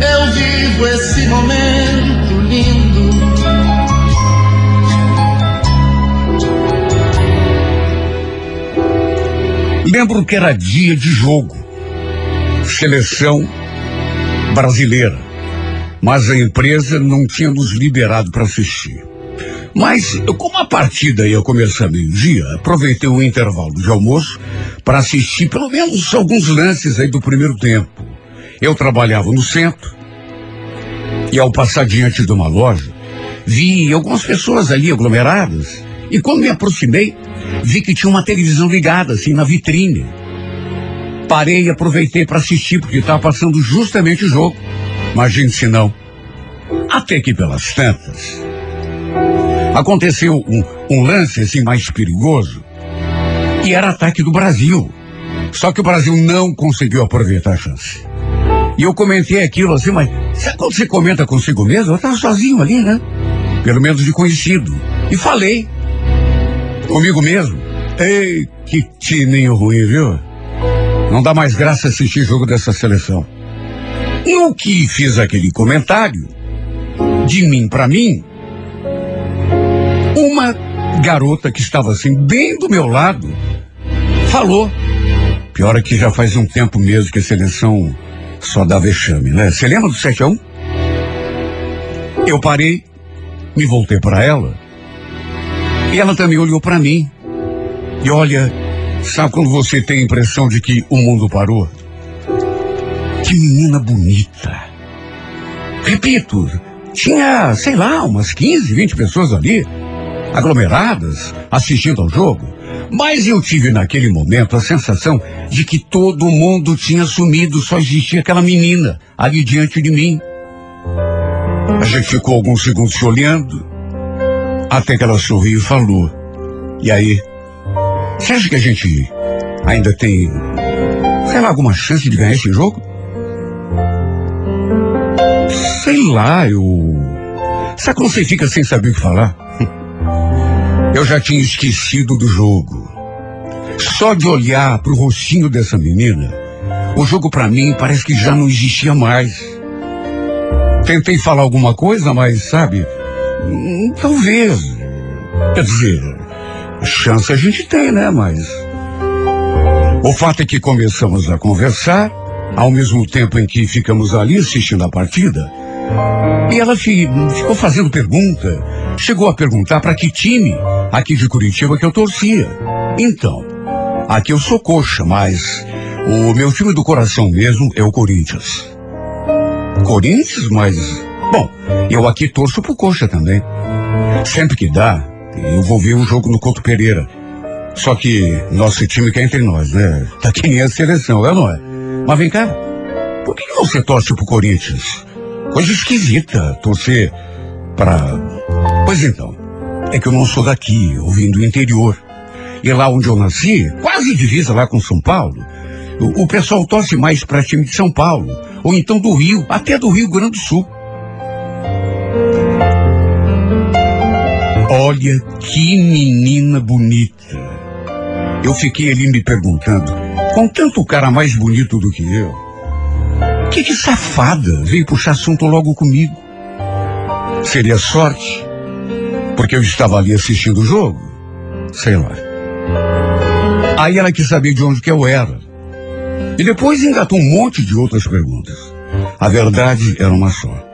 eu vivo esse momento lindo. Lembro que era dia de jogo. Seleção brasileira. Mas a empresa não tinha nos liberado para assistir. Mas, como a partida ia começar meio-dia, aproveitei o intervalo de almoço para assistir pelo menos alguns lances aí do primeiro tempo. Eu trabalhava no centro e ao passar diante de uma loja, vi algumas pessoas ali aglomeradas e quando me aproximei, vi que tinha uma televisão ligada assim na vitrine. Parei e aproveitei para assistir porque estava passando justamente o jogo. Imagine se não. Até que pelas tantas, aconteceu um, um lance assim mais perigoso e era ataque do Brasil. Só que o Brasil não conseguiu aproveitar a chance. E eu comentei aquilo assim, mas sabe quando você comenta consigo mesmo? Eu estava sozinho ali, né? Pelo menos de conhecido. E falei. Comigo mesmo. Ei, que timinho ruim, viu? Não dá mais graça assistir jogo dessa seleção. E o que fiz aquele comentário, de mim para mim, uma garota que estava assim, bem do meu lado, falou. Pior é que já faz um tempo mesmo que a seleção só dá vexame, né? Você lembra do 7 a 1? Eu parei, me voltei para ela, e ela também olhou para mim. E olha, sabe quando você tem a impressão de que o mundo parou? Que menina bonita. Repito, tinha, sei lá, umas 15, 20 pessoas ali, aglomeradas, assistindo ao jogo. Mas eu tive naquele momento a sensação de que todo mundo tinha sumido, só existia aquela menina ali diante de mim. A gente ficou alguns segundos se olhando, até que ela sorriu e falou. E aí? Você acha que a gente ainda tem, sei lá, alguma chance de ganhar esse jogo? Sei lá, eu. Sabe quando você fica sem saber o que falar? Eu já tinha esquecido do jogo. Só de olhar pro rostinho dessa menina, o jogo para mim parece que já não existia mais. Tentei falar alguma coisa, mas sabe, hum, talvez. Quer dizer, chance a gente tem, né? Mas. O fato é que começamos a conversar, ao mesmo tempo em que ficamos ali assistindo a partida. E ela fi- ficou fazendo pergunta. Chegou a perguntar para que time aqui de Curitiba que eu torcia. Então, aqui eu sou coxa, mas o meu time do coração mesmo é o Corinthians. Corinthians, mas. Bom, eu aqui torço pro coxa também. Sempre que dá, eu vou ver um jogo no Couto Pereira. Só que nosso time que é entre nós, né? Tá que nem a seleção, é ou não é? Mas vem cá, por que, você torce pro Corinthians? Coisa esquisita, torcer para. Pois então, é que eu não sou daqui, eu vim do interior. E lá onde eu nasci, quase divisa lá com São Paulo, o, o pessoal torce mais para time de São Paulo, ou então do Rio, até do Rio Grande do Sul. Olha que menina bonita. Eu fiquei ali me perguntando, com tanto cara mais bonito do que eu, que que safada veio puxar assunto logo comigo? Seria sorte? Porque eu estava ali assistindo o jogo? Sei lá. Aí ela quis saber de onde que eu era. E depois engatou um monte de outras perguntas. A verdade era uma só.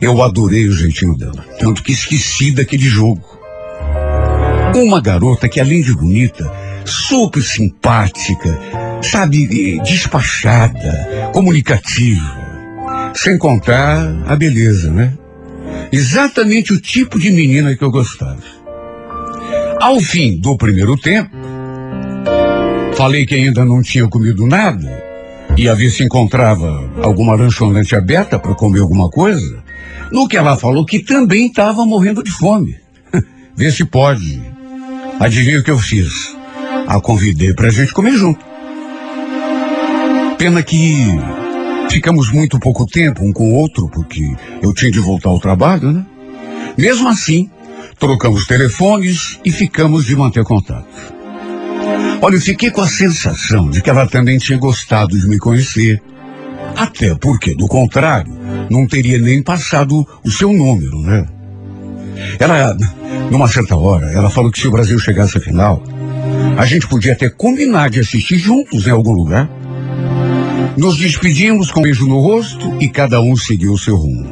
Eu adorei o jeitinho dela, tanto que esqueci daquele jogo. Uma garota que, além de bonita, super simpática, sabe, despachada, comunicativa. Sem contar a beleza, né? Exatamente o tipo de menina que eu gostava. Ao fim do primeiro tempo, falei que ainda não tinha comido nada. Ia ver se encontrava alguma lanchonete aberta para comer alguma coisa. No que ela falou que também estava morrendo de fome. Vê se pode. Adivinha o que eu fiz? A convidei para a gente comer junto. Pena que ficamos muito pouco tempo um com o outro, porque eu tinha de voltar ao trabalho, né? Mesmo assim, trocamos telefones e ficamos de manter contato. Olha, eu fiquei com a sensação de que ela também tinha gostado de me conhecer. Até porque, do contrário, não teria nem passado o seu número, né? Ela, numa certa hora, ela falou que se o Brasil chegasse à final, a gente podia até combinar de assistir juntos em algum lugar. Nos despedimos com um beijo no rosto e cada um seguiu seu rumo.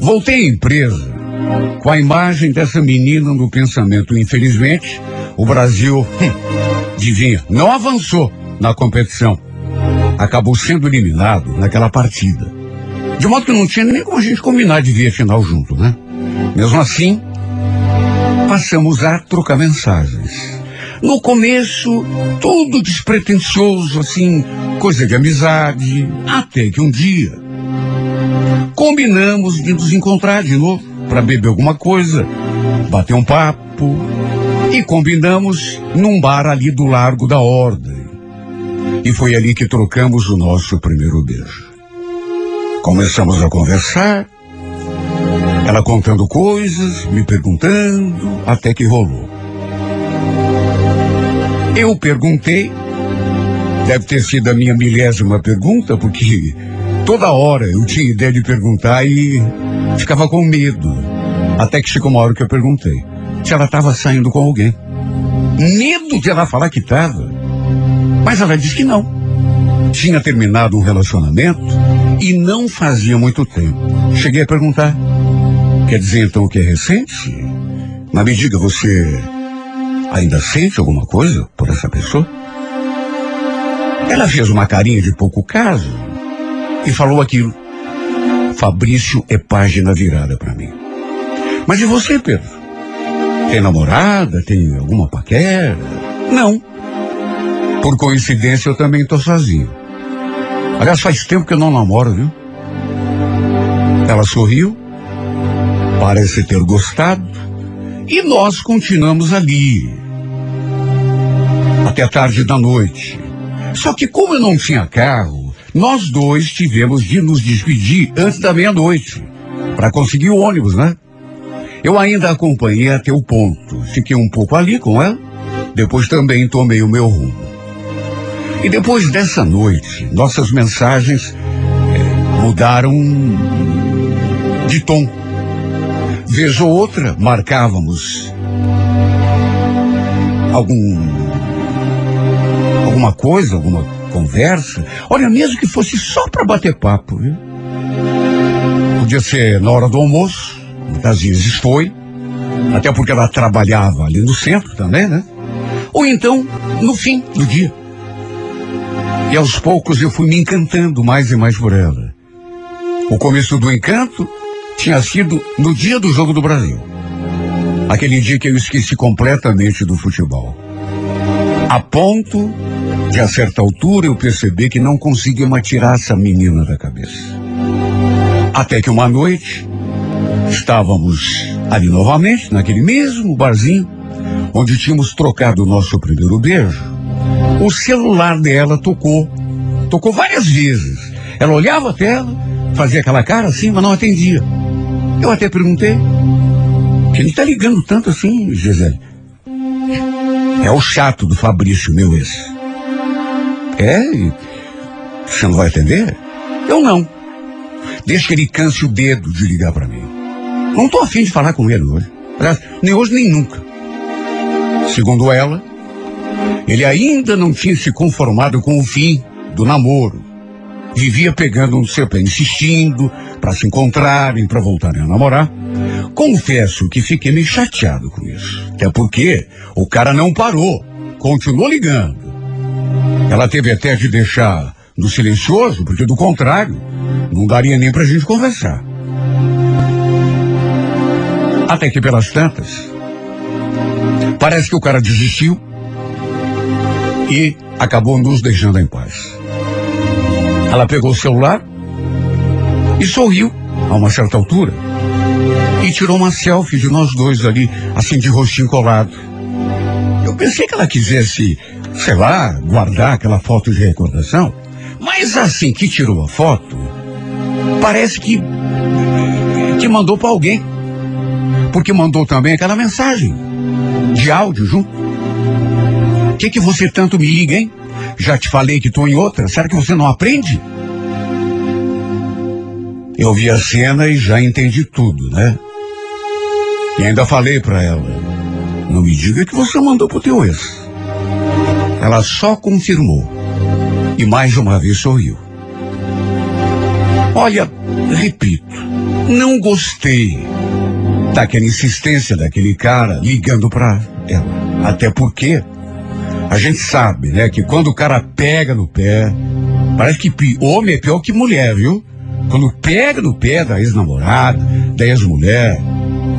Voltei à empresa com a imagem dessa menina no pensamento. Infelizmente, o Brasil, hum, não avançou na competição. Acabou sendo eliminado naquela partida. De modo que não tinha nem como a gente combinar de ver a final junto, né? Mesmo assim, passamos a trocar mensagens. No começo, tudo despretensioso, assim, coisa de amizade, até que um dia combinamos de nos encontrar de novo para beber alguma coisa, bater um papo e combinamos num bar ali do Largo da Ordem. E foi ali que trocamos o nosso primeiro beijo. Começamos a conversar, ela contando coisas, me perguntando, até que rolou. Eu perguntei, deve ter sido a minha milésima pergunta, porque toda hora eu tinha ideia de perguntar e ficava com medo. Até que chegou uma hora que eu perguntei se ela estava saindo com alguém. Medo de ela falar que estava. Mas ela disse que não. Tinha terminado um relacionamento e não fazia muito tempo. Cheguei a perguntar: quer dizer então que é recente? Mas me diga, você ainda sente alguma coisa por essa pessoa? Ela fez uma carinha de pouco caso e falou aquilo. Fabrício é página virada para mim. Mas e você, Pedro? Tem namorada? Tem alguma paquera? Não. Por coincidência, eu também tô sozinho. Aliás, faz tempo que eu não namoro, viu? Ela sorriu, parece ter gostado, e nós continuamos ali. Até tarde da noite. Só que como eu não tinha carro, nós dois tivemos de nos despedir antes da meia-noite. Para conseguir o ônibus, né? Eu ainda acompanhei até o ponto. Fiquei um pouco ali com ela. Depois também tomei o meu rumo. E depois dessa noite, nossas mensagens eh, mudaram de tom. Vez ou outra, marcávamos algum alguma coisa, alguma conversa. Olha, mesmo que fosse só para bater papo, viu? Podia ser na hora do almoço, muitas vezes foi, até porque ela trabalhava ali no centro também, né? Ou então no fim do dia. E aos poucos eu fui me encantando mais e mais por ela. O começo do encanto tinha sido no dia do Jogo do Brasil. Aquele dia que eu esqueci completamente do futebol. A ponto de, a certa altura, eu perceber que não conseguia mais tirar essa menina da cabeça. Até que uma noite, estávamos ali novamente, naquele mesmo barzinho, onde tínhamos trocado o nosso primeiro beijo. O celular dela tocou. Tocou várias vezes. Ela olhava a tela, fazia aquela cara assim, mas não atendia. Eu até perguntei. Quem está ligando tanto assim, Gisele? É o chato do Fabrício, meu ex. É? Você não vai atender? Eu não. Deixa que ele canse o dedo de ligar para mim. Não estou afim de falar com ele hoje. Nem hoje, nem nunca. Segundo ela, ele ainda não tinha se conformado com o fim do namoro. Vivia pegando no seu pé, insistindo para se encontrarem, para voltarem a namorar. Confesso que fiquei meio chateado com isso. Até porque o cara não parou, continuou ligando. Ela teve até de deixar no silencioso, porque do contrário, não daria nem pra gente conversar. Até que pelas tantas, parece que o cara desistiu e acabou nos deixando em paz. Ela pegou o celular e sorriu a uma certa altura e tirou uma selfie de nós dois ali, assim de rostinho colado. Eu pensei que ela quisesse, sei lá, guardar aquela foto de recordação, mas assim que tirou a foto, parece que que mandou para alguém. Porque mandou também aquela mensagem de áudio junto. Que que você tanto me liga, hein? Já te falei que estou em outra. Será que você não aprende? Eu vi a cena e já entendi tudo, né? E ainda falei para ela: Não me diga que você mandou pro teu ex. Ela só confirmou. E mais uma vez sorriu. Olha, repito, não gostei daquela insistência daquele cara ligando para ela. Até porque a gente sabe, né, que quando o cara pega no pé, parece que homem é pior que mulher, viu? Quando pega no pé da ex-namorada, da ex-mulher,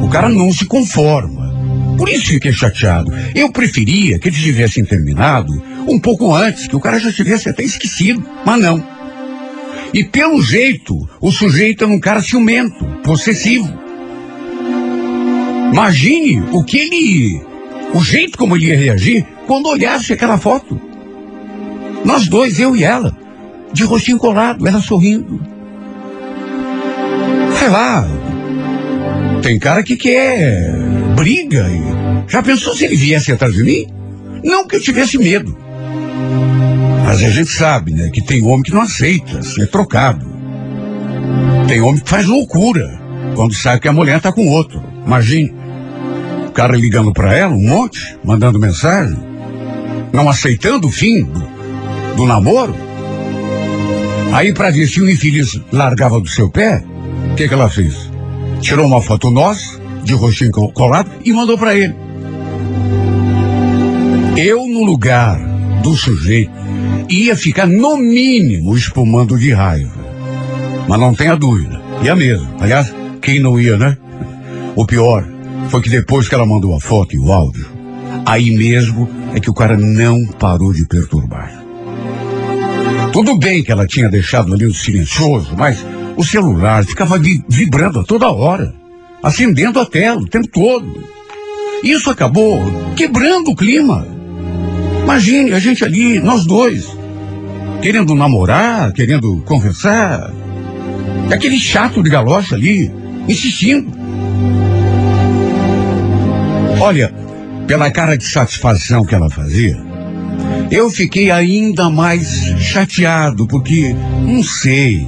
o cara não se conforma. Por isso fiquei chateado. Eu preferia que eles tivessem terminado um pouco antes, que o cara já tivesse até esquecido. Mas não. E pelo jeito, o sujeito é um cara ciumento, possessivo. Imagine o que ele. O jeito como ele ia reagir quando olhasse aquela foto. Nós dois, eu e ela, de rostinho colado, ela sorrindo. Sei lá. Tem cara que quer briga. Já pensou se ele viesse atrás de mim? Não que eu tivesse medo. Mas a gente sabe, né, que tem homem que não aceita ser trocado. Tem homem que faz loucura quando sabe que a mulher está com outro. Imagine. O cara ligando para ela, um monte, mandando mensagem, não aceitando o fim do, do namoro. Aí, para ver se o infeliz largava do seu pé, o que, que ela fez? Tirou uma foto nossa, de roxinho colado, e mandou para ele. Eu, no lugar do sujeito, ia ficar no mínimo espumando de raiva. Mas não tenha dúvida, ia mesmo. Aliás, quem não ia, né? O pior foi que depois que ela mandou a foto e o áudio, aí mesmo é que o cara não parou de perturbar. Tudo bem que ela tinha deixado ali o silencioso, mas o celular ficava vibrando a toda hora, acendendo a tela o tempo todo. Isso acabou quebrando o clima. Imagine a gente ali, nós dois, querendo namorar, querendo conversar. Aquele chato de galocha ali, insistindo. Olha, pela cara de satisfação que ela fazia, eu fiquei ainda mais chateado, porque, não sei,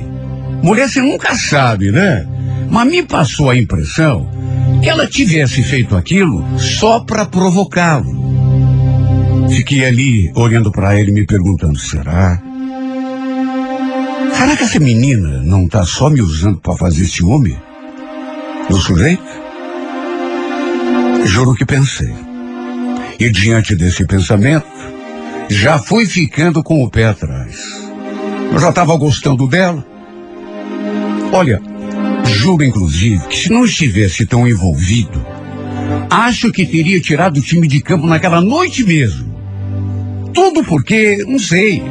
mulher você nunca sabe, né? Mas me passou a impressão que ela tivesse feito aquilo só para provocá-lo. Fiquei ali olhando para ele me perguntando: será? Será que essa menina não está só me usando para fazer ciúme? No sujeito? Juro que pensei. E diante desse pensamento, já fui ficando com o pé atrás. Eu já estava gostando dela. Olha, juro inclusive que se não estivesse tão envolvido, acho que teria tirado o time de campo naquela noite mesmo. Tudo porque, não sei,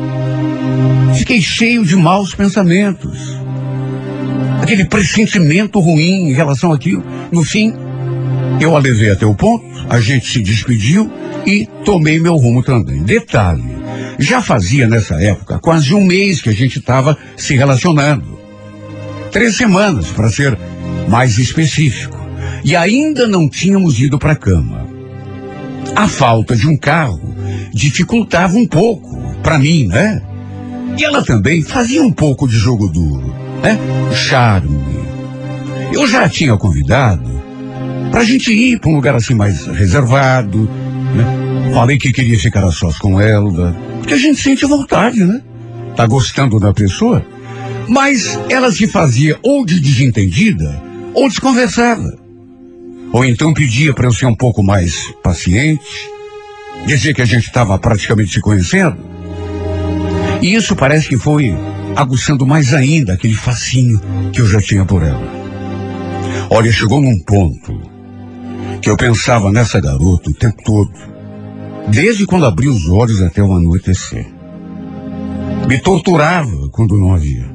fiquei cheio de maus pensamentos. Aquele pressentimento ruim em relação àquilo. No fim, eu a levei até o ponto, a gente se despediu e tomei meu rumo também. Detalhe, já fazia nessa época quase um mês que a gente estava se relacionando. Três semanas, para ser mais específico. E ainda não tínhamos ido para a cama. A falta de um carro dificultava um pouco, para mim, né? E ela também fazia um pouco de jogo duro, né? Charme. Eu já tinha convidado para a gente ir para um lugar assim mais reservado. Né? Falei que queria ficar a sós com ela, porque a gente sente vontade, né? Tá gostando da pessoa, mas ela se fazia ou de desentendida ou desconversada. Ou então pedia para eu ser um pouco mais paciente, dizer que a gente estava praticamente se conhecendo. E isso parece que foi aguçando mais ainda aquele fascínio que eu já tinha por ela. Olha, chegou num ponto que eu pensava nessa garota o tempo todo, desde quando abri os olhos até o anoitecer. Me torturava quando não havia.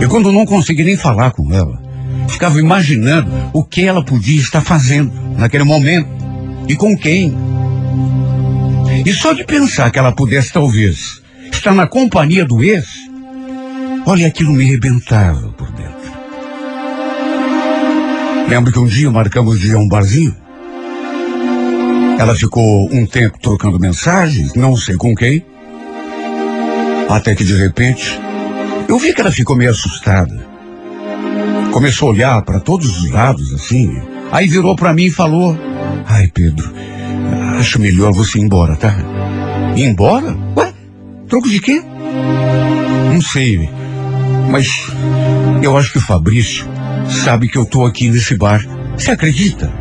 E quando não consegui nem falar com ela, ficava imaginando o que ela podia estar fazendo naquele momento e com quem. E só de pensar que ela pudesse talvez estar na companhia do ex, olha, aquilo me rebentava. Lembro que um dia marcamos de ir a um barzinho. Ela ficou um tempo trocando mensagens, não sei com quem. Até que de repente, eu vi que ela ficou meio assustada. Começou a olhar para todos os lados, assim. Aí virou para mim e falou: Ai, Pedro, acho melhor você ir embora, tá? Ir embora? Ué? Troco de quê? Não sei, mas eu acho que o Fabrício sabe que eu tô aqui nesse bar. Você acredita?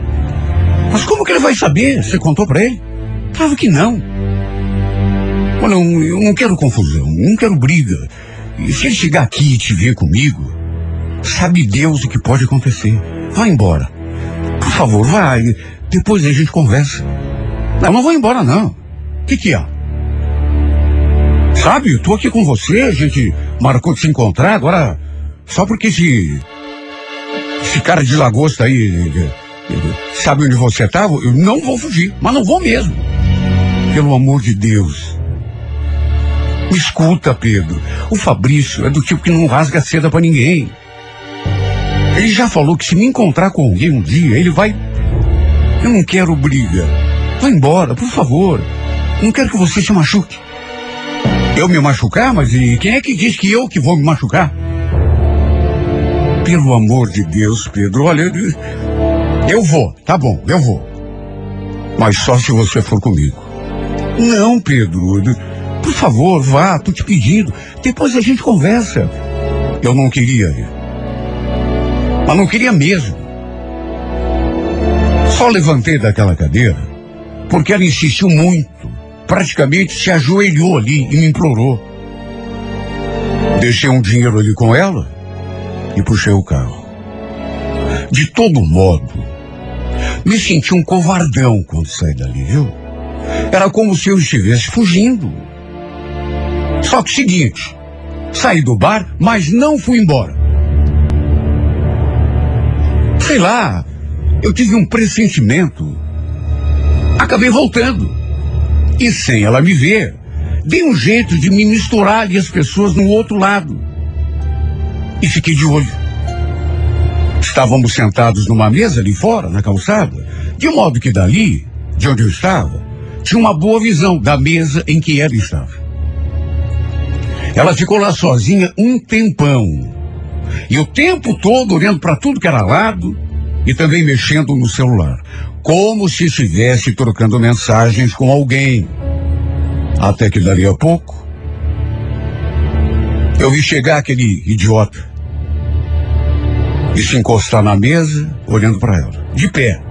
Mas como que ele vai saber? Você contou para ele? Claro que não. Olha, eu, não quero confusão, não quero briga. E se ele chegar aqui e te ver comigo, sabe Deus o que pode acontecer. Vai embora. Por favor, vai. Depois a gente conversa. Não, não vou embora, não. O que que há? Sabe, eu tô aqui com você, a gente marcou de se encontrar, agora só porque esse cara de lagosta aí sabe onde você tá, eu não vou fugir, mas não vou mesmo. Pelo amor de Deus. Me escuta, Pedro. O Fabrício é do tipo que não rasga seda para ninguém. Ele já falou que se me encontrar com alguém um dia, ele vai. Eu não quero briga. Vai embora, por favor. Não quero que você se machuque. Eu me machucar? Mas e quem é que diz que eu que vou me machucar? Pelo amor de Deus, Pedro, olha, eu vou, tá bom, eu vou. Mas só se você for comigo. Não, Pedro, por favor, vá, tô te pedindo. Depois a gente conversa. Eu não queria ir. Mas não queria mesmo. Só levantei daquela cadeira porque ela insistiu muito praticamente se ajoelhou ali e me implorou. Deixei um dinheiro ali com ela e puxei o carro. De todo modo, me senti um covardão quando saí dali, viu? Era como se eu estivesse fugindo. Só que seguinte, saí do bar, mas não fui embora. Sei lá, eu tive um pressentimento. Acabei voltando. E sem ela me ver, dei um jeito de me misturar ali as pessoas no outro lado. E fiquei de olho. Estávamos sentados numa mesa ali fora, na calçada, de modo que dali, de onde eu estava, tinha uma boa visão da mesa em que ela estava. Ela ficou lá sozinha um tempão. E o tempo todo olhando para tudo que era lado e também mexendo no celular como se estivesse trocando mensagens com alguém. Até que dali a pouco, eu vi chegar aquele idiota e se encostar na mesa, olhando para ela, de pé.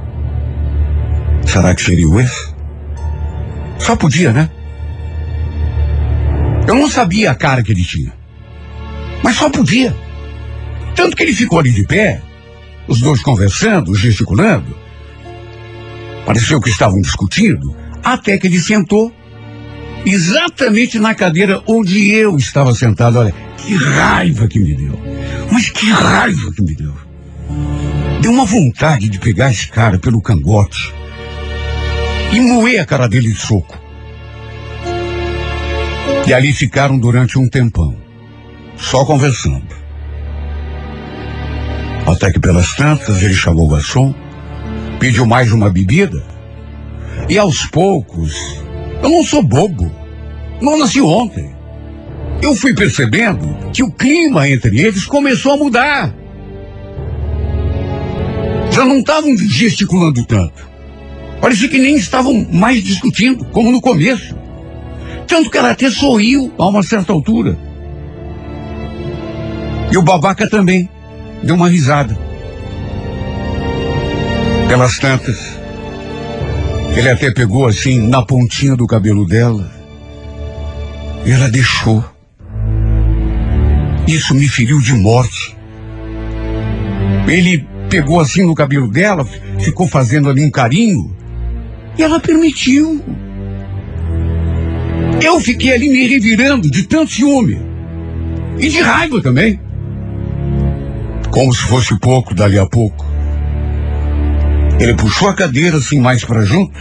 Será que seria o ex? Só podia, né? Eu não sabia a cara que ele tinha. Mas só podia. Tanto que ele ficou ali de pé, os dois conversando, gesticulando, Pareceu que estavam discutindo, até que ele sentou exatamente na cadeira onde eu estava sentado. Olha, que raiva que me deu. Mas que raiva que me deu. Deu uma vontade de pegar esse cara pelo cangote e moer a cara dele de soco. E ali ficaram durante um tempão, só conversando. Até que pelas tantas ele chamou o garçom pediu mais uma bebida. E aos poucos, eu não sou bobo. Não nasci ontem. Eu fui percebendo que o clima entre eles começou a mudar. Já não estavam gesticulando tanto. Parecia que nem estavam mais discutindo, como no começo. Tanto que ela até sorriu a uma certa altura. E o babaca também deu uma risada. Pelas tantas, ele até pegou assim na pontinha do cabelo dela. E ela deixou. Isso me feriu de morte. Ele pegou assim no cabelo dela, ficou fazendo ali um carinho. E ela permitiu. Eu fiquei ali me revirando de tanto ciúme. E de raiva também. Como se fosse pouco dali a pouco. Ele puxou a cadeira assim mais para junto,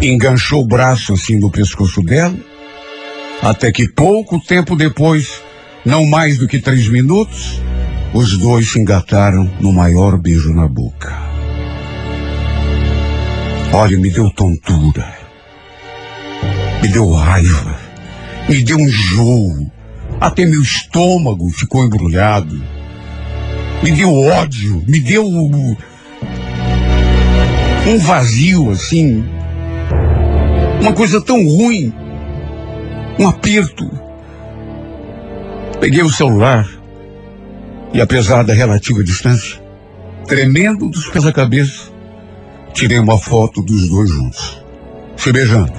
enganchou o braço assim no pescoço dela, até que pouco tempo depois, não mais do que três minutos, os dois se engataram no maior beijo na boca. Olha, me deu tontura, me deu raiva, me deu um enjoo, até meu estômago ficou embrulhado. Me deu ódio, me deu um vazio assim, uma coisa tão ruim, um aperto. Peguei o celular e, apesar da relativa distância, tremendo dos pés à cabeça, tirei uma foto dos dois juntos, se beijando.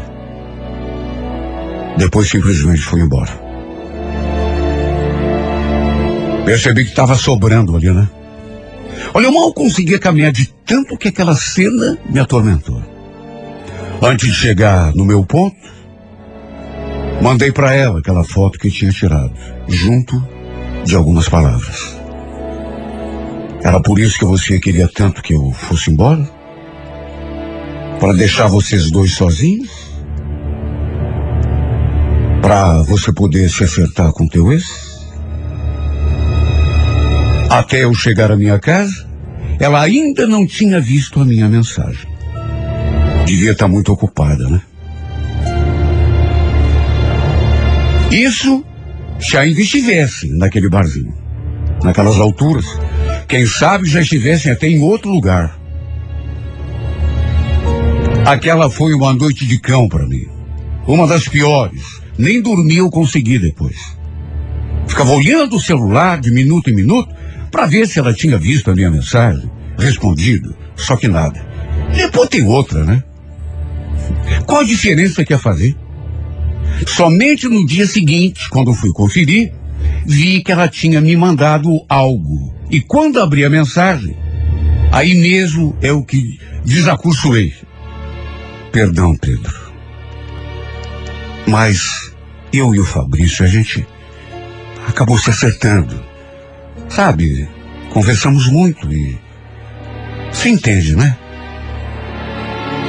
Depois simplesmente foi embora. Percebi que estava sobrando ali, né? Olha, eu mal conseguia caminhar de tanto que aquela cena me atormentou. Antes de chegar no meu ponto, mandei para ela aquela foto que tinha tirado, junto de algumas palavras. Era por isso que você queria tanto que eu fosse embora? Para deixar vocês dois sozinhos? Para você poder se acertar com teu ex? Até eu chegar à minha casa, ela ainda não tinha visto a minha mensagem. Devia estar muito ocupada, né? Isso se ainda estivesse naquele barzinho. Naquelas alturas. Quem sabe já estivessem até em outro lugar. Aquela foi uma noite de cão para mim. Uma das piores. Nem dormir eu consegui depois. Ficava olhando o celular de minuto em minuto para ver se ela tinha visto a minha mensagem, respondido, só que nada. Depois tem outra, né? Qual a diferença que ia fazer? Somente no dia seguinte, quando fui conferir, vi que ela tinha me mandado algo. E quando abri a mensagem, aí mesmo é o que desacursoei. Perdão, Pedro. Mas eu e o Fabrício, a gente acabou se acertando. Sabe, conversamos muito e. Você entende, né?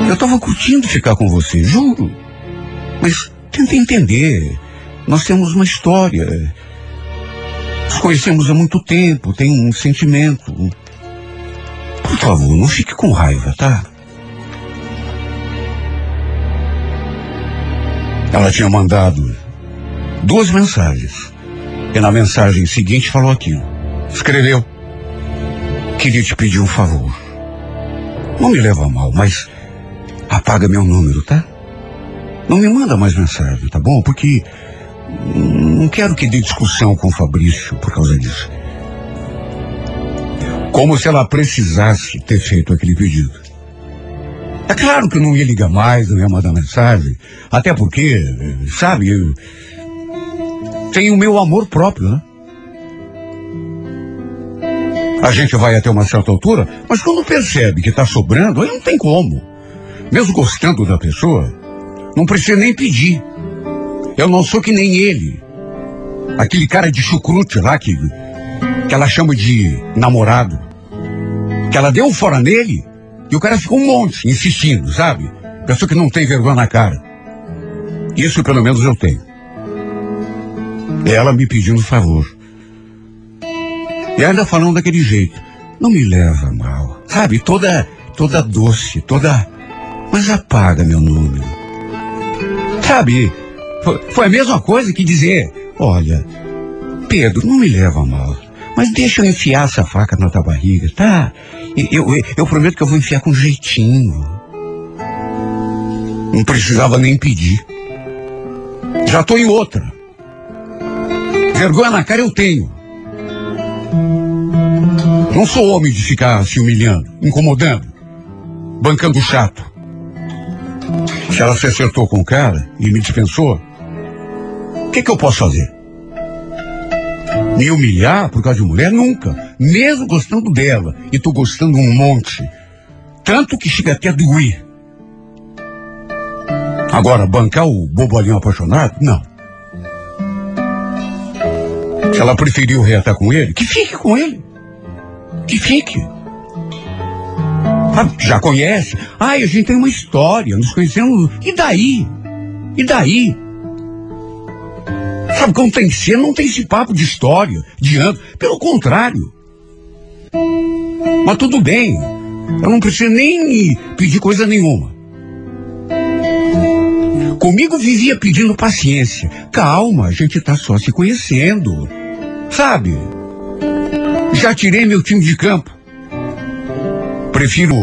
Eu estava curtindo ficar com você, juro. Mas tenta entender. Nós temos uma história. Nos conhecemos há muito tempo, tem um sentimento. Por favor, não fique com raiva, tá? Ela tinha mandado duas mensagens. E na mensagem seguinte falou aquilo. Escreveu. Queria te pedir um favor. Não me leva a mal, mas apaga meu número, tá? Não me manda mais mensagem, tá bom? Porque não quero que dê discussão com o Fabrício por causa disso. Como se ela precisasse ter feito aquele pedido. É claro que eu não ia ligar mais, não ia mandar mensagem. Até porque, sabe, eu tenho o meu amor próprio, né? A gente vai até uma certa altura, mas quando percebe que está sobrando, aí não tem como. Mesmo gostando da pessoa, não precisa nem pedir. Eu não sou que nem ele. Aquele cara de chucrute lá que, que ela chama de namorado. Que ela deu um fora nele e o cara ficou um monte, insistindo, sabe? Pessoa que não tem vergonha na cara. Isso pelo menos eu tenho. Ela me pedindo favor. E ainda falando daquele jeito. Não me leva mal. Sabe, toda, toda doce, toda. Mas apaga meu número. Sabe, foi, foi a mesma coisa que dizer: Olha, Pedro, não me leva mal. Mas deixa eu enfiar essa faca na tua barriga, tá? Eu, eu, eu prometo que eu vou enfiar com jeitinho. Não precisava nem pedir. Já tô em outra. Vergonha na cara eu tenho. Não sou homem de ficar se humilhando, incomodando, bancando chato. Se ela se acertou com o cara e me dispensou, o que, que eu posso fazer? Me humilhar por causa de mulher? Nunca. Mesmo gostando dela. E tô gostando um monte. Tanto que chega até a doer. Agora, bancar o bobolinho apaixonado? Não. Se ela preferiu reatar com ele, que fique com ele. Que fique. Ah, já conhece? Ai, a gente tem uma história, nos conhecemos. E daí? E daí? Sabe, quando tem cena, não tem esse papo de história, de ano. Pelo contrário. Mas tudo bem. Eu não preciso nem pedir coisa nenhuma. Comigo vivia pedindo paciência. Calma, a gente tá só se conhecendo. Sabe? Já tirei meu time de campo. Prefiro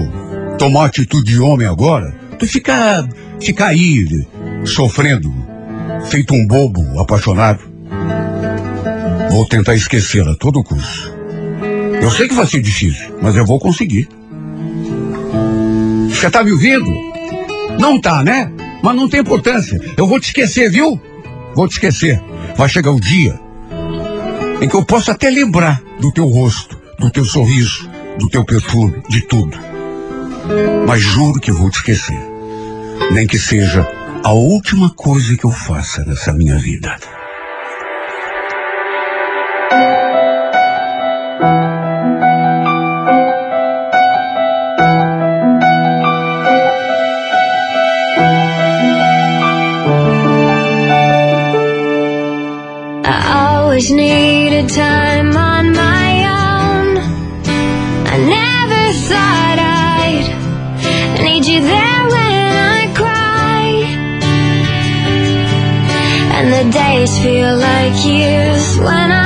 tomar atitude de homem agora do que ficar, ficar aí sofrendo, feito um bobo apaixonado. Vou tentar esquecê-la a todo custo. Eu sei que vai ser difícil, mas eu vou conseguir. Você tá me ouvindo? Não tá, né? Mas não tem importância. Eu vou te esquecer, viu? Vou te esquecer. Vai chegar o dia em que eu posso até lembrar do teu rosto, do teu sorriso, do teu perfume, de tudo. Mas juro que vou te esquecer. Nem que seja a última coisa que eu faça nessa minha vida. Feel like years when I'm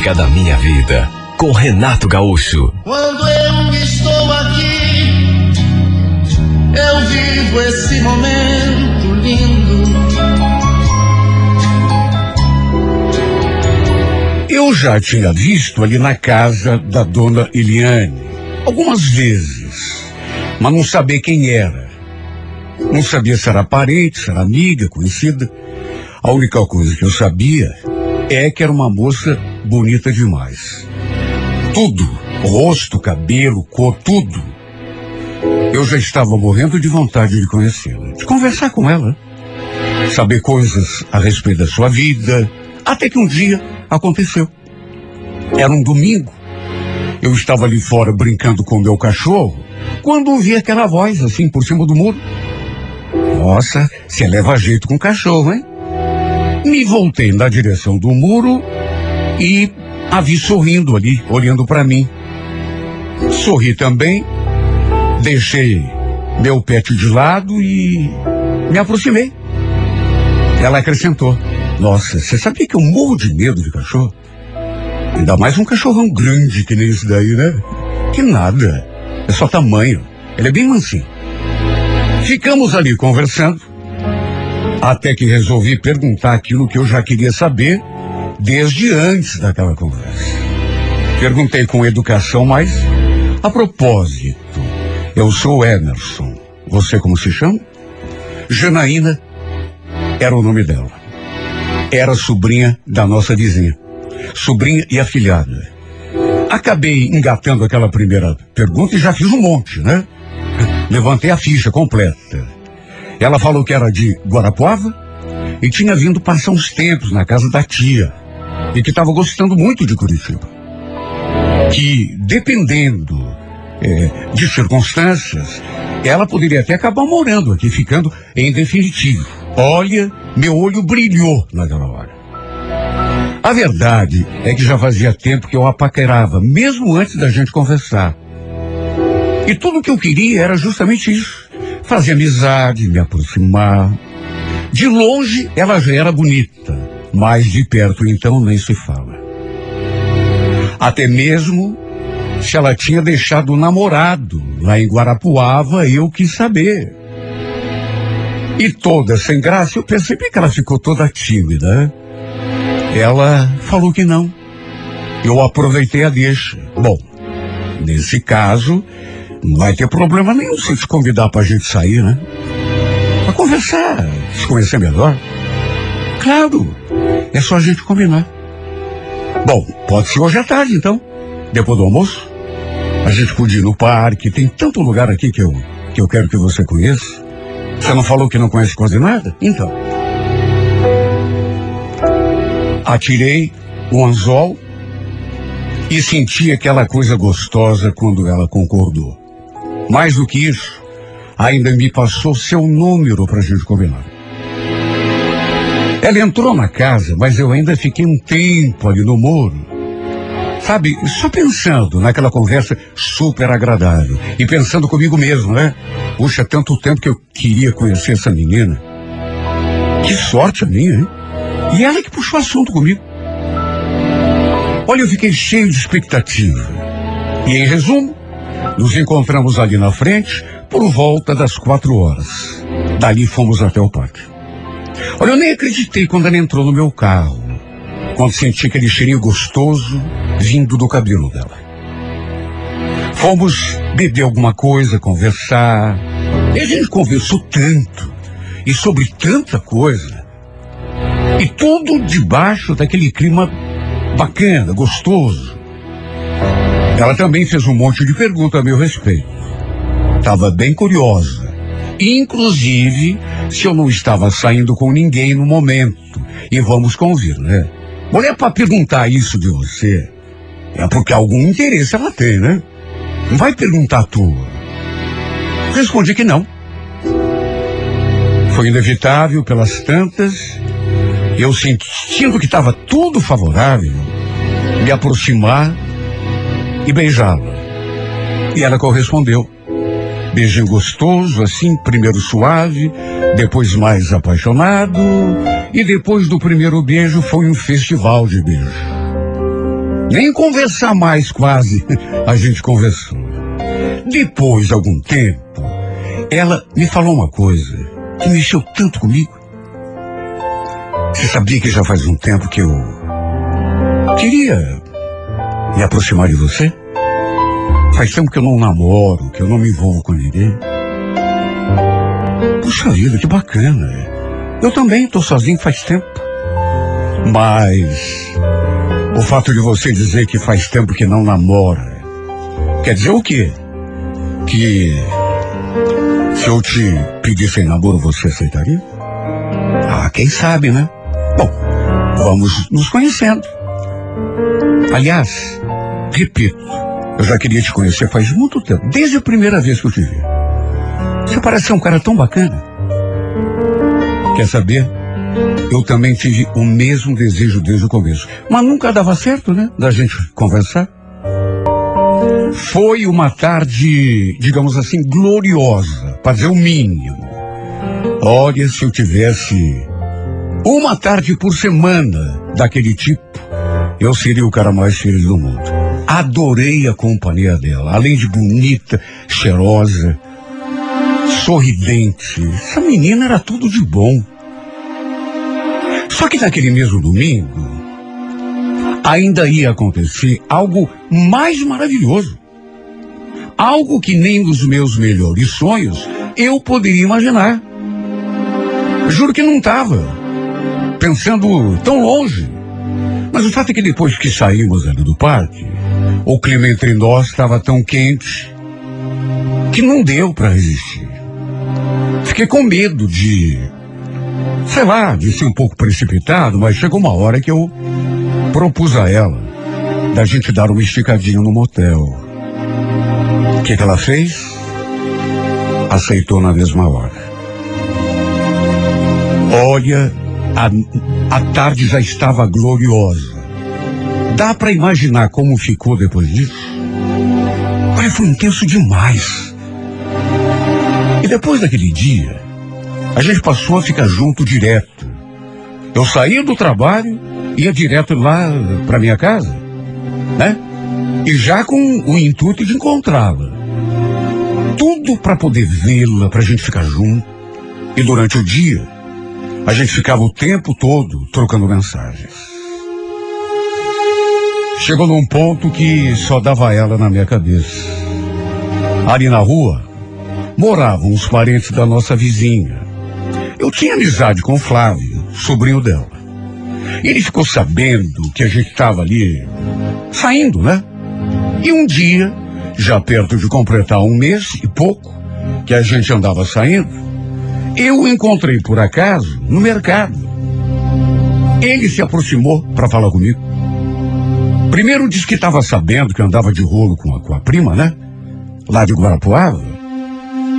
Música da Minha Vida com Renato Gaúcho. Quando eu estou aqui, eu vivo esse momento lindo. Eu já tinha visto ali na casa da dona Eliane algumas vezes, mas não sabia quem era. Não sabia se era parente, se era amiga, conhecida. A única coisa que eu sabia é que era uma moça bonita demais. Tudo, rosto, cabelo, cor, tudo. Eu já estava morrendo de vontade de conhecê-la, de conversar com ela, saber coisas a respeito da sua vida, até que um dia aconteceu. Era um domingo. Eu estava ali fora brincando com meu cachorro, quando ouvi aquela voz assim por cima do muro. Nossa, você leva jeito com o cachorro, hein? Me voltei na direção do muro e a vi sorrindo ali, olhando para mim. Sorri também, deixei meu pet de lado e me aproximei. Ela acrescentou: Nossa, você sabia que eu morro de medo de cachorro? Ainda mais um cachorrão grande que nem esse daí, né? Que nada. É só tamanho. Ele é bem mansinho. Ficamos ali conversando, até que resolvi perguntar aquilo que eu já queria saber desde antes daquela conversa. Perguntei com educação, mas a propósito, eu sou Emerson. Você como se chama? Janaína era o nome dela. Era sobrinha da nossa vizinha. Sobrinha e afilhada. Acabei engatando aquela primeira pergunta e já fiz um monte, né? Levantei a ficha completa. Ela falou que era de Guarapuava e tinha vindo passar uns tempos na casa da tia e que estava gostando muito de Curitiba. Que, dependendo eh, de circunstâncias, ela poderia até acabar morando aqui, ficando em definitivo. Olha, meu olho brilhou naquela hora. A verdade é que já fazia tempo que eu a paquerava, mesmo antes da gente conversar. E tudo o que eu queria era justamente isso. Fazer amizade, me aproximar. De longe ela já era bonita, mas de perto então nem se fala. Até mesmo se ela tinha deixado o namorado lá em Guarapuava, eu quis saber. E toda sem graça, eu percebi que ela ficou toda tímida. Ela falou que não. Eu aproveitei a deixa. Bom, nesse caso, não vai ter problema nenhum se te convidar pra gente sair, né? Pra conversar, se conhecer melhor. Claro, é só a gente combinar. Bom, pode ser hoje à tarde, então. Depois do almoço. A gente podia ir no parque, tem tanto lugar aqui que eu, que eu quero que você conheça. Você não falou que não conhece quase nada? Então. Atirei o anzol e senti aquela coisa gostosa quando ela concordou. Mais do que isso, ainda me passou seu número para a gente combinar. Ela entrou na casa, mas eu ainda fiquei um tempo ali no muro. Sabe, só pensando naquela conversa super agradável. E pensando comigo mesmo, né? Puxa, tanto tempo que eu queria conhecer essa menina. Que sorte a minha, hein? E ela que puxou assunto comigo. Olha, eu fiquei cheio de expectativa. E em resumo, nos encontramos ali na frente por volta das quatro horas. Dali fomos até o parque. Olha, eu nem acreditei quando ela entrou no meu carro. Quando senti aquele cheirinho gostoso vindo do cabelo dela. Fomos beber alguma coisa, conversar. E a gente conversou tanto. E sobre tanta coisa. E tudo debaixo daquele clima bacana, gostoso. Ela também fez um monte de perguntas a meu respeito. Estava bem curiosa. Inclusive, se eu não estava saindo com ninguém no momento. E vamos convir, né? Mulher para perguntar isso de você é porque algum interesse ela tem, né? Não vai perguntar à toa. Respondi que não. Foi inevitável pelas tantas. Eu sentindo que estava tudo favorável, me aproximar e beijá-la. E ela correspondeu. Beijinho gostoso, assim, primeiro suave, depois mais apaixonado, e depois do primeiro beijo foi um festival de beijo. Nem conversar mais quase a gente conversou. Depois de algum tempo, ela me falou uma coisa que mexeu tanto comigo. Você sabia que já faz um tempo que eu queria me aproximar de você? Faz tempo que eu não namoro, que eu não me envolvo com ninguém. Puxa vida, que bacana. Eu também estou sozinho faz tempo. Mas o fato de você dizer que faz tempo que não namora, quer dizer o quê? Que se eu te pedisse em namoro, você aceitaria? Ah, quem sabe, né? Bom, vamos nos conhecendo. Aliás, repito, eu já queria te conhecer faz muito tempo, desde a primeira vez que eu te vi. Você parece ser um cara tão bacana. Quer saber? Eu também tive o mesmo desejo desde o começo. Mas nunca dava certo, né? Da gente conversar. Foi uma tarde, digamos assim, gloriosa, para dizer o mínimo. Olha, se eu tivesse uma tarde por semana daquele tipo, eu seria o cara mais feliz do mundo. Adorei a companhia dela, além de bonita, cheirosa, sorridente. Essa menina era tudo de bom. Só que naquele mesmo domingo, ainda ia acontecer algo mais maravilhoso. Algo que nem nos meus melhores sonhos eu poderia imaginar. Juro que não estava pensando tão longe. Mas o fato é que depois que saímos ali do parque, o clima entre nós estava tão quente que não deu para resistir. Fiquei com medo de, sei lá, de ser um pouco precipitado, mas chegou uma hora que eu propus a ela da gente dar uma esticadinha no motel. O que, que ela fez? Aceitou na mesma hora. Olha, a, a tarde já estava gloriosa. Dá para imaginar como ficou depois disso? Olha, foi intenso demais. E depois daquele dia, a gente passou a ficar junto direto. Eu saía do trabalho, ia direto lá para minha casa, né? E já com o intuito de encontrá-la. Tudo para poder vê-la, para a gente ficar junto. E durante o dia, a gente ficava o tempo todo trocando mensagens. Chegou num ponto que só dava ela na minha cabeça. Ali na rua, moravam os parentes da nossa vizinha. Eu tinha amizade com o Flávio, sobrinho dela. Ele ficou sabendo que a gente estava ali saindo, né? E um dia, já perto de completar um mês e pouco, que a gente andava saindo, eu o encontrei por acaso no mercado. Ele se aproximou para falar comigo. Primeiro disse que estava sabendo que andava de rolo com a, com a prima, né? Lá de Guarapuava.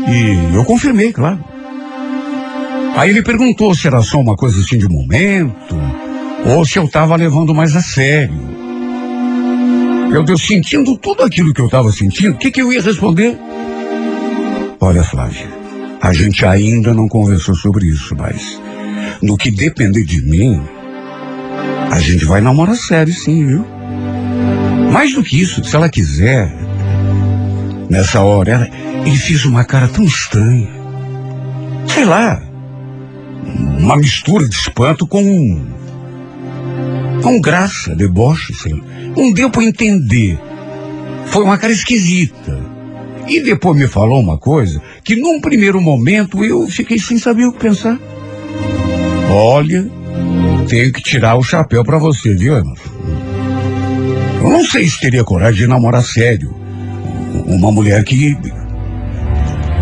E eu confirmei, claro. Aí ele perguntou se era só uma coisa assim de momento, ou se eu estava levando mais a sério. Eu, eu sentindo tudo aquilo que eu estava sentindo, o que, que eu ia responder? Olha, Flávia, a gente ainda não conversou sobre isso, mas no que depender de mim, a gente vai namorar sério sim, viu? Mais do que isso, se ela quiser. Nessa hora, ela, ele fez uma cara tão estranha. Sei lá. Uma mistura de espanto com. com graça, deboche, sei lá. Não deu para entender. Foi uma cara esquisita. E depois me falou uma coisa que num primeiro momento eu fiquei sem saber o que pensar. Olha, tenho que tirar o chapéu para você, viu, Emerson? Eu não sei se teria coragem de namorar sério. Uma mulher que.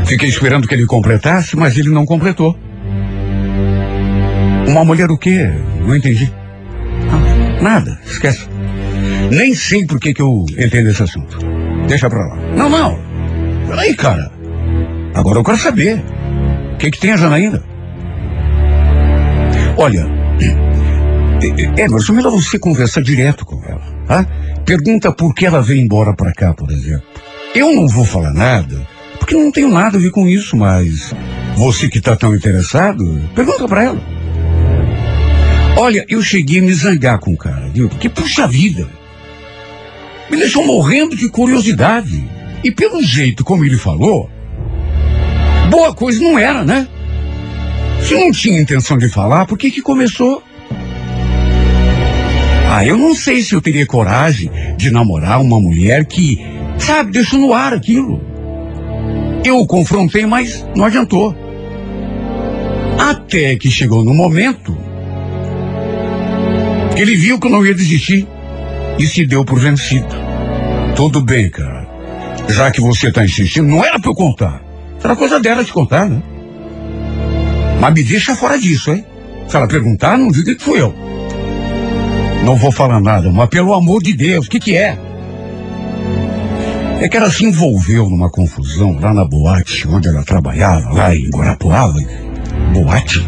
Fiquei esperando que ele completasse, mas ele não completou. Uma mulher o quê? Não entendi. Ah, nada, esquece. Nem sei por que, que eu entendo esse assunto. Deixa pra lá. Não, não. Peraí, cara. Agora eu quero saber. O que, que tem a Janaína? Olha, Emerson, melhor você conversar direto com ela, tá? Pergunta por que ela veio embora pra cá, por exemplo. Eu não vou falar nada, porque não tenho nada a ver com isso, mas você que tá tão interessado, pergunta pra ela. Olha, eu cheguei a me zangar com o cara, viu? Porque, puxa vida, me deixou morrendo de curiosidade. E pelo jeito como ele falou, boa coisa não era, né? Se não tinha intenção de falar, por que que começou? Ah, eu não sei se eu teria coragem de namorar uma mulher que, sabe, deixou no ar aquilo. Eu o confrontei, mas não adiantou. Até que chegou no momento que ele viu que eu não ia desistir e se deu por vencido. Tudo bem, cara. Já que você tá insistindo, não era pra eu contar. Era coisa dela de contar, né? Mas me deixa fora disso, hein? Se ela perguntar, não diga que fui eu. Não vou falar nada, mas pelo amor de Deus, o que que é? É que ela se envolveu numa confusão lá na boate onde ela trabalhava, lá em Guarapuava. Boate?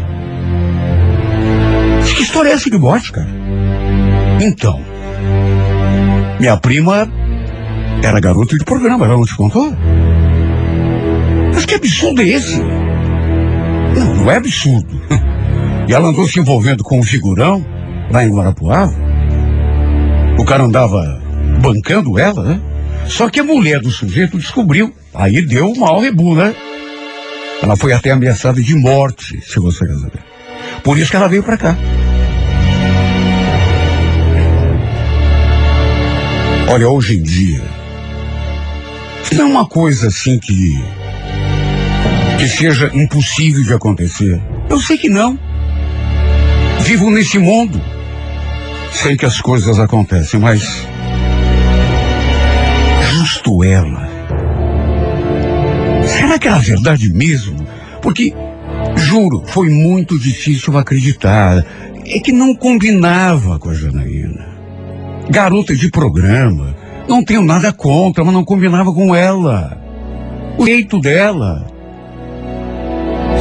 Que história é essa de boate, cara? Então, minha prima era garota de programa, ela não te contou? Mas que absurdo é esse? Não, não é absurdo. E ela andou se envolvendo com um figurão lá em Guarapuava. O cara andava bancando ela, né? Só que a mulher do sujeito descobriu. Aí deu um mau rebu, né? Ela foi até ameaçada de morte, se você saber. Por isso que ela veio pra cá. Olha, hoje em dia, não é uma coisa assim que que seja impossível de acontecer. Eu sei que não. Vivo nesse mundo. Sei que as coisas acontecem, mas justo ela. Será que era verdade mesmo? Porque, juro, foi muito difícil acreditar. É que não combinava com a Janaína. Garota de programa. Não tenho nada contra, mas não combinava com ela. O jeito dela.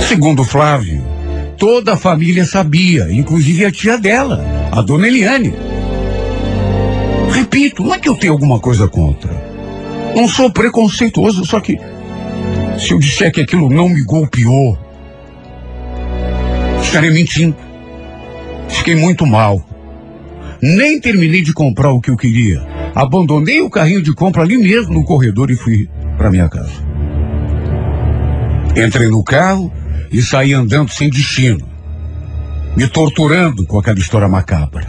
Segundo Flávio, toda a família sabia, inclusive a tia dela, a dona Eliane. Repito, não é que eu tenho alguma coisa contra. Não sou preconceituoso, só que se eu disser que aquilo não me golpeou, estarei mentindo. Fiquei muito mal. Nem terminei de comprar o que eu queria. Abandonei o carrinho de compra ali mesmo no corredor e fui para minha casa. Entrei no carro e saí andando sem destino, me torturando com aquela história macabra.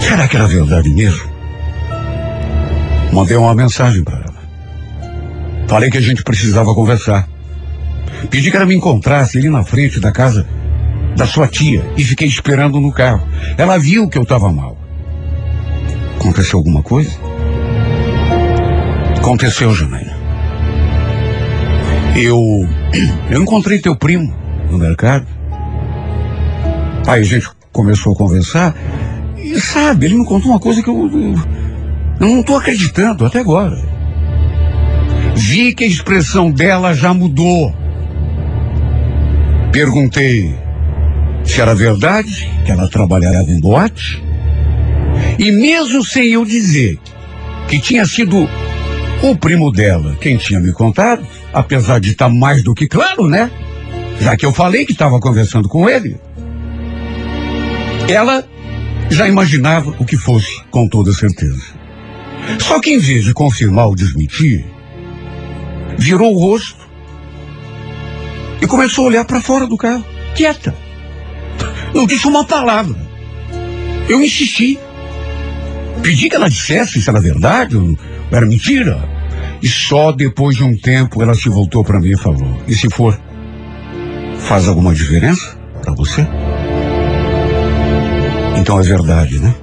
Será que era verdade mesmo? Mandei uma mensagem para ela. Falei que a gente precisava conversar. Pedi que ela me encontrasse ali na frente da casa da sua tia e fiquei esperando no carro. Ela viu que eu estava mal. Aconteceu alguma coisa? Aconteceu, Janaína. Eu. Eu encontrei teu primo no mercado. Aí a gente começou a conversar. E sabe, ele me contou uma coisa que eu. Eu não estou acreditando até agora. Vi que a expressão dela já mudou. Perguntei se era verdade que ela trabalhava em boate. E mesmo sem eu dizer que tinha sido o primo dela quem tinha me contado, apesar de estar mais do que claro, né? Já que eu falei que estava conversando com ele. Ela já imaginava o que fosse, com toda certeza. Só que em vez de confirmar ou desmentir, virou o rosto e começou a olhar para fora do carro, quieta. Não disse uma palavra. Eu insisti. Pedi que ela dissesse se era verdade ou era mentira. E só depois de um tempo ela se voltou para mim e falou: E se for, faz alguma diferença para você? Então é verdade, né?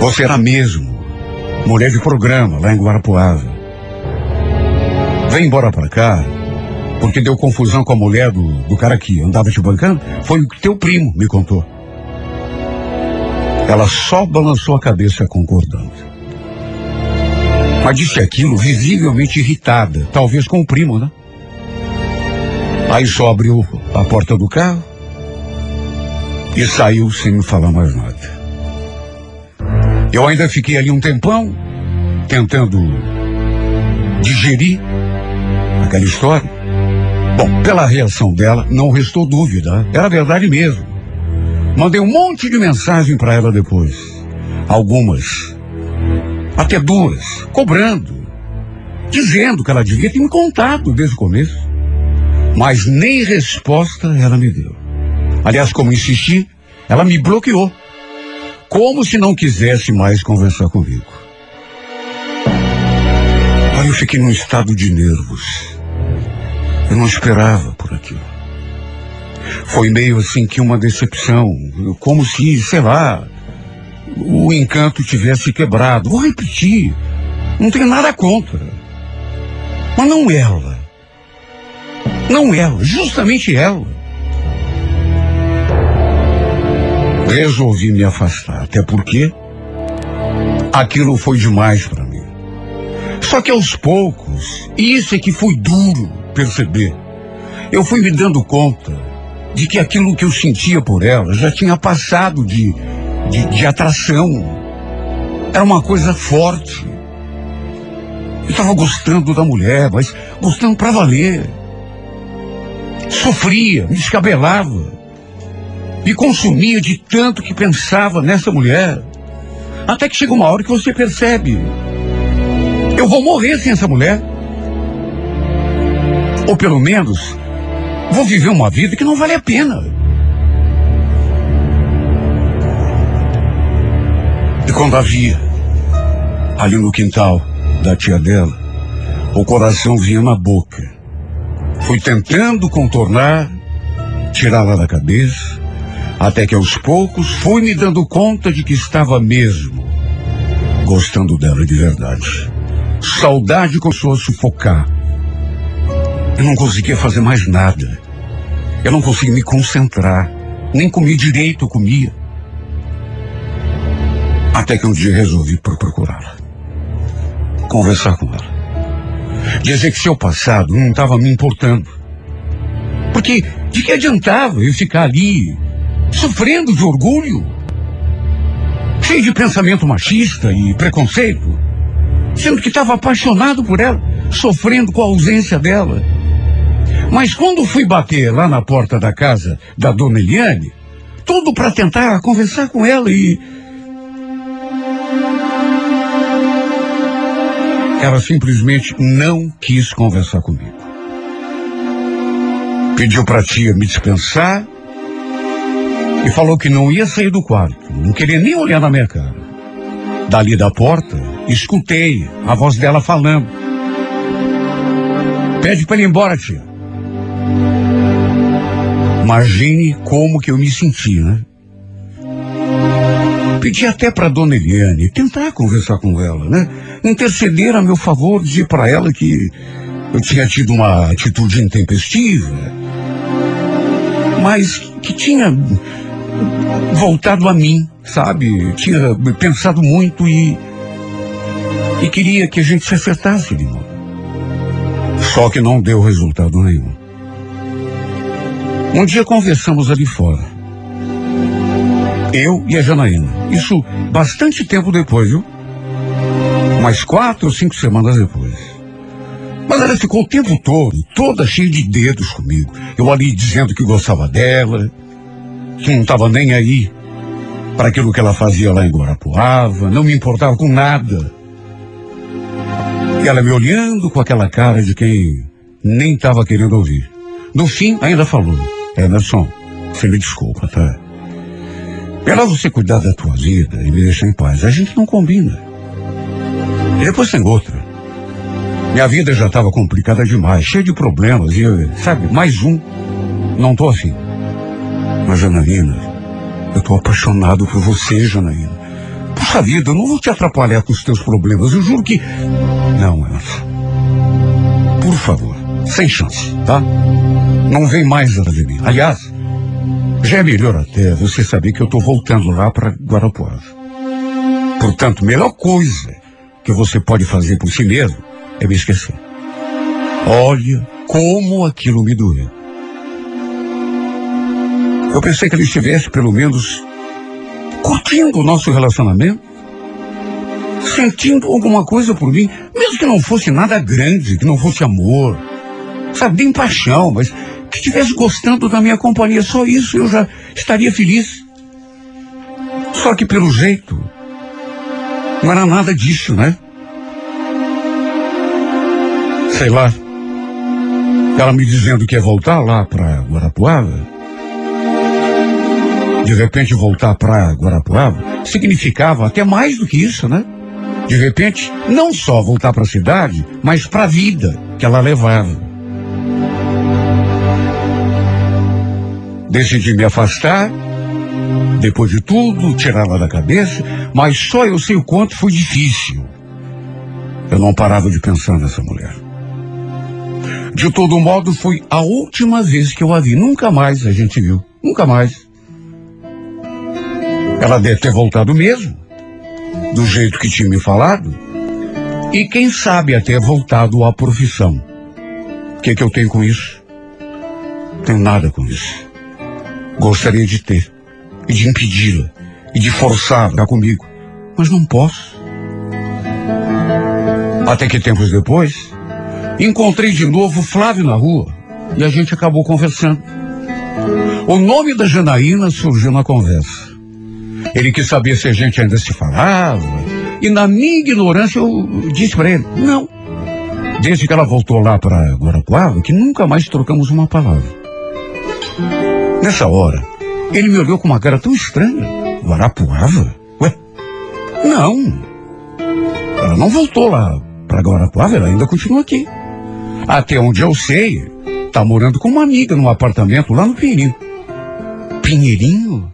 Você era mesmo mulher de programa lá em Guarapuava. Vem embora pra cá, porque deu confusão com a mulher do, do cara que andava te bancando. Foi o que teu primo me contou. Ela só balançou a cabeça concordando. Mas disse aquilo visivelmente irritada, talvez com o primo, né? Aí só abriu a porta do carro e saiu sem me falar mais nada. Eu ainda fiquei ali um tempão, tentando digerir aquela história. Bom, pela reação dela, não restou dúvida. Era verdade mesmo. Mandei um monte de mensagem para ela depois. Algumas. Até duas. Cobrando. Dizendo que ela devia ter me contado desde o começo. Mas nem resposta ela me deu. Aliás, como insisti, ela me bloqueou. Como se não quisesse mais conversar comigo. Aí eu fiquei num estado de nervos. Eu não esperava por aquilo. Foi meio assim que uma decepção, como se, sei lá, o encanto tivesse quebrado. Vou repetir, não tenho nada contra. Mas não ela. Não ela, justamente ela. Resolvi me afastar, até porque aquilo foi demais para mim. Só que aos poucos, e isso é que foi duro perceber, eu fui me dando conta de que aquilo que eu sentia por ela já tinha passado de, de, de atração. Era uma coisa forte. Eu estava gostando da mulher, mas gostando para valer. Sofria, me descabelava. Me consumia de tanto que pensava nessa mulher. Até que chega uma hora que você percebe. Eu vou morrer sem essa mulher. Ou pelo menos, vou viver uma vida que não vale a pena. E quando a via, ali no quintal da tia dela, o coração vinha na boca. Fui tentando contornar, tirá-la da cabeça, até que aos poucos fui me dando conta de que estava mesmo gostando dela de verdade. Saudade começou a sufocar. Eu não conseguia fazer mais nada. Eu não conseguia me concentrar. Nem comer direito eu comia. Até que um dia resolvi pro- procurá-la. Conversar com ela. Dizer que seu passado não estava me importando. Porque de que adiantava eu ficar ali sofrendo de orgulho? Cheio de pensamento machista e preconceito? Sendo que estava apaixonado por ela, sofrendo com a ausência dela. Mas quando fui bater lá na porta da casa da dona Eliane, tudo para tentar conversar com ela e. Ela simplesmente não quis conversar comigo. Pediu para a tia me dispensar e falou que não ia sair do quarto, não queria nem olhar na minha cara. Dali da porta, escutei a voz dela falando. Pede para ele ir embora, tia. Imagine como que eu me senti, né? Pedi até para dona Eliane tentar conversar com ela, né? Interceder a meu favor, dizer para ela que eu tinha tido uma atitude intempestiva, mas que tinha voltado a mim, sabe? Tinha pensado muito e e queria que a gente se acertasse de novo. Só que não deu resultado nenhum. Um dia conversamos ali fora. Eu e a Janaína. Isso bastante tempo depois, viu? Umas quatro ou cinco semanas depois. Mas ela ficou o tempo todo, toda cheia de dedos comigo. Eu ali dizendo que gostava dela, não estava nem aí para aquilo que ela fazia lá em Guarapuava, não me importava com nada. E ela me olhando com aquela cara de quem nem estava querendo ouvir. No fim, ainda falou: Emerson, você me desculpa, tá? Melhor você cuidar da tua vida e me deixar em paz. A gente não combina. E depois tem outra. Minha vida já estava complicada demais, cheia de problemas. E, sabe, mais um. Não tô afim. Mas, Janaína, eu tô apaixonado por você, Janaína. Puxa vida, eu não vou te atrapalhar com os teus problemas. Eu juro que. Não, Emerson. Por favor, sem chance, tá? Não vem mais de mim. Aliás, já é melhor até você saber que eu tô voltando lá para Guarapuava. Portanto, melhor coisa que você pode fazer por si mesmo é me esquecer. Olha como aquilo me doeu. Eu pensei que ele estivesse, pelo menos, curtindo o nosso relacionamento, sentindo alguma coisa por mim, mesmo que não fosse nada grande, que não fosse amor, sabe, nem paixão, mas que estivesse gostando da minha companhia. Só isso eu já estaria feliz. Só que pelo jeito, não era nada disso, né? Sei lá. Ela me dizendo que ia voltar lá para Guarapuava. De repente voltar para Guarapuava significava até mais do que isso, né? De repente, não só voltar para a cidade, mas para a vida que ela levava. Decidi me afastar, depois de tudo, tirá-la da cabeça, mas só eu sei o quanto foi difícil. Eu não parava de pensar nessa mulher. De todo modo, foi a última vez que eu a vi. Nunca mais a gente viu. Nunca mais. Ela deve ter voltado mesmo, do jeito que tinha me falado. E quem sabe até voltado à profissão. O que, que eu tenho com isso? Tenho nada com isso. Gostaria de ter, e de impedi-la, e de forçá-la comigo, mas não posso. Até que tempos depois, encontrei de novo Flávio na rua e a gente acabou conversando. O nome da Janaína surgiu na conversa. Ele quis saber se a gente ainda se falava, e na minha ignorância eu disse para ele: não. Desde que ela voltou lá para Guarapuava, que nunca mais trocamos uma palavra. Nessa hora, ele me olhou com uma cara tão estranha. Guarapuava? Ué? Não. Ela não voltou lá para Guarapuava, ela ainda continua aqui. Até onde eu sei, tá morando com uma amiga num apartamento lá no Pinheirinho. Pinheirinho?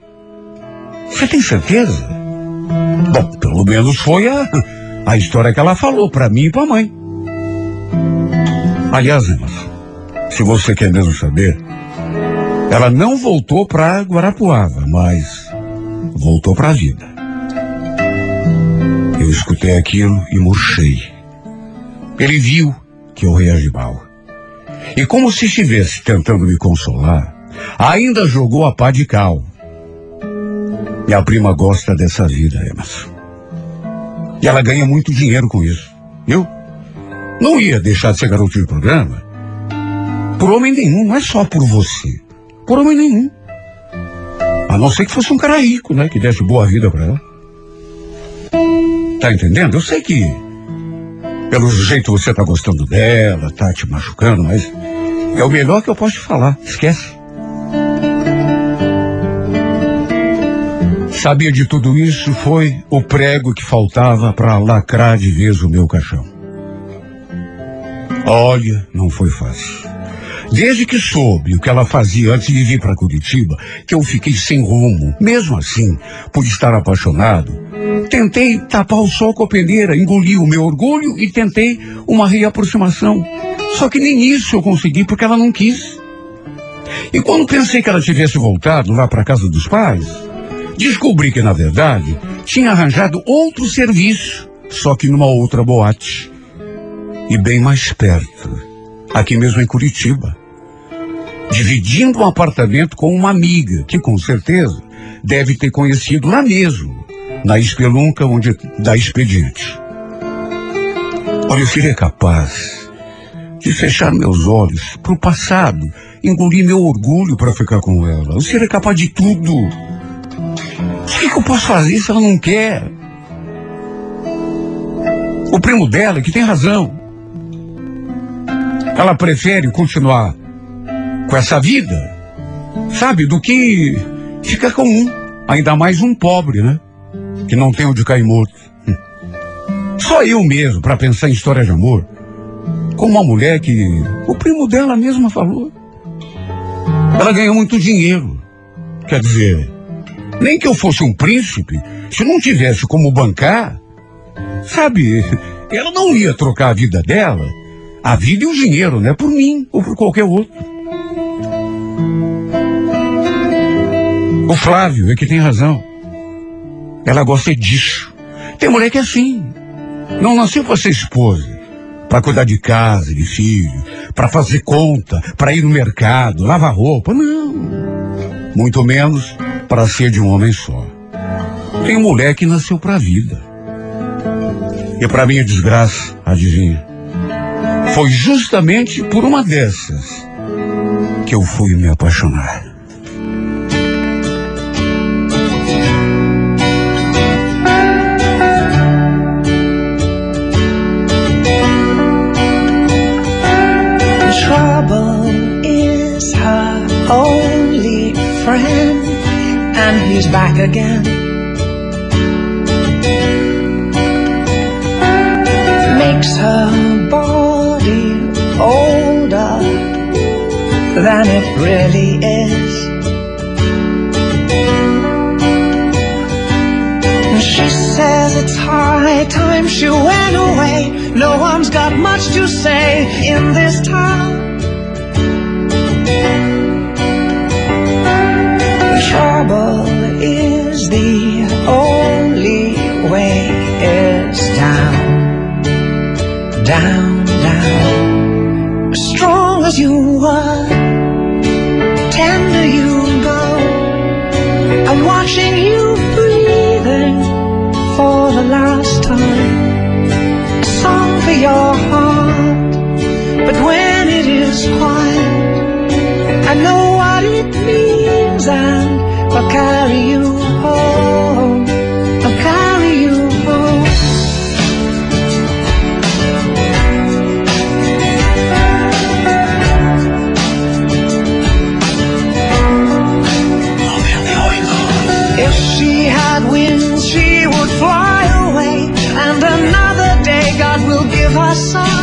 Você tem certeza? Bom, pelo menos foi a, a história que ela falou para mim e pra mãe. Aliás, se você quer mesmo saber, ela não voltou para Guarapuava, mas voltou para a vida. Eu escutei aquilo e murchei. Ele viu que eu reagi mal. E como se estivesse tentando me consolar, ainda jogou a pá de cal. Minha prima gosta dessa vida, Emerson. E ela ganha muito dinheiro com isso. Eu não ia deixar de ser garoto de programa. Por homem nenhum, não é só por você. Por homem nenhum. A não ser que fosse um cara rico, né? Que desse boa vida pra ela. Tá entendendo? Eu sei que pelo jeito você tá gostando dela, tá te machucando, mas é o melhor que eu posso te falar. Esquece. Sabia de tudo isso foi o prego que faltava para lacrar de vez o meu caixão. Olha, não foi fácil. Desde que soube o que ela fazia antes de vir para Curitiba, que eu fiquei sem rumo. Mesmo assim, por estar apaixonado, tentei tapar o sol com a peneira, engoli o meu orgulho e tentei uma reaproximação. Só que nem isso eu consegui porque ela não quis. E quando pensei que ela tivesse voltado lá para casa dos pais, descobri que na verdade tinha arranjado outro serviço, só que numa outra boate. E bem mais perto, aqui mesmo em Curitiba dividindo um apartamento com uma amiga, que com certeza deve ter conhecido lá mesmo, na espelunca onde dá expediente. Olha, eu seria capaz de fechar meus olhos para o passado, engolir meu orgulho para ficar com ela. Eu seria capaz de tudo. O que, que eu posso fazer se ela não quer? O primo dela, que tem razão. Ela prefere continuar com essa vida, sabe, do que ficar com um, ainda mais um pobre, né? Que não tem onde cair morto. Hum. Só eu mesmo, para pensar em história de amor, com uma mulher que o primo dela mesma falou. Ela ganhou muito dinheiro. Quer dizer, nem que eu fosse um príncipe, se não tivesse como bancar, sabe, ela não ia trocar a vida dela, a vida e o dinheiro, né, por mim ou por qualquer outro. O Flávio é que tem razão. Ela gosta disso. Tem mulher que é assim. Não nasceu para ser esposa, para cuidar de casa, de filho, para fazer conta, para ir no mercado, lavar roupa, não. Muito menos para ser de um homem só. Tem mulher que nasceu para a vida. E para minha desgraça, adivinha? Foi justamente por uma dessas que eu fui me apaixonar. Friend, and he's back again. Makes her body older than it really is. She says it's high time she went away. No one's got much to say in this town. Down, down. As strong as you were, tender you go. I'm watching you breathing for the last time. A song for your heart, but when it is quiet, I know what it means corazón.